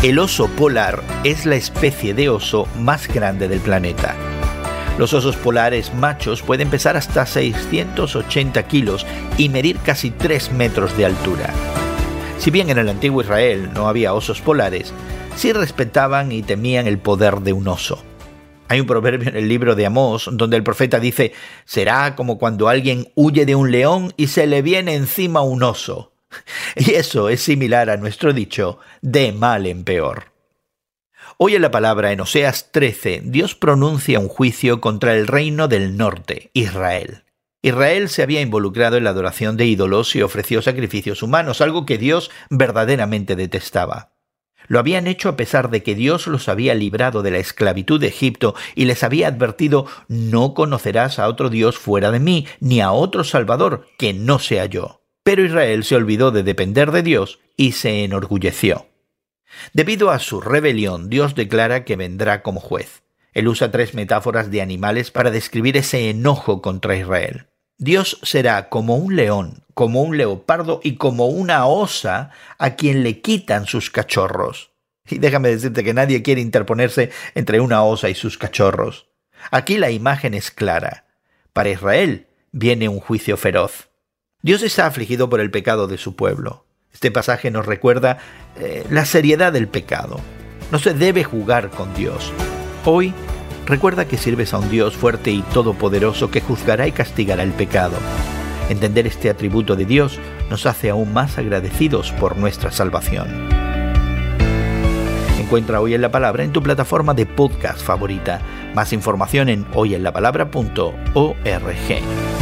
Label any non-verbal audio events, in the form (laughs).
El oso polar es la especie de oso más grande del planeta. Los osos polares machos pueden pesar hasta 680 kilos y medir casi 3 metros de altura. Si bien en el antiguo Israel no había osos polares, sí respetaban y temían el poder de un oso. Hay un proverbio en el libro de Amós donde el profeta dice, será como cuando alguien huye de un león y se le viene encima un oso. (laughs) Y eso es similar a nuestro dicho, de mal en peor. Hoy en la palabra en Oseas 13, Dios pronuncia un juicio contra el reino del norte, Israel. Israel se había involucrado en la adoración de ídolos y ofreció sacrificios humanos, algo que Dios verdaderamente detestaba. Lo habían hecho a pesar de que Dios los había librado de la esclavitud de Egipto y les había advertido no conocerás a otro Dios fuera de mí, ni a otro Salvador que no sea yo. Pero Israel se olvidó de depender de Dios y se enorgulleció. Debido a su rebelión, Dios declara que vendrá como juez. Él usa tres metáforas de animales para describir ese enojo contra Israel. Dios será como un león, como un leopardo y como una osa a quien le quitan sus cachorros. Y déjame decirte que nadie quiere interponerse entre una osa y sus cachorros. Aquí la imagen es clara. Para Israel viene un juicio feroz. Dios está afligido por el pecado de su pueblo. Este pasaje nos recuerda eh, la seriedad del pecado. No se debe jugar con Dios. Hoy, recuerda que sirves a un Dios fuerte y todopoderoso que juzgará y castigará el pecado. Entender este atributo de Dios nos hace aún más agradecidos por nuestra salvación. Encuentra Hoy en la Palabra en tu plataforma de podcast favorita. Más información en hoyenlapalabra.org.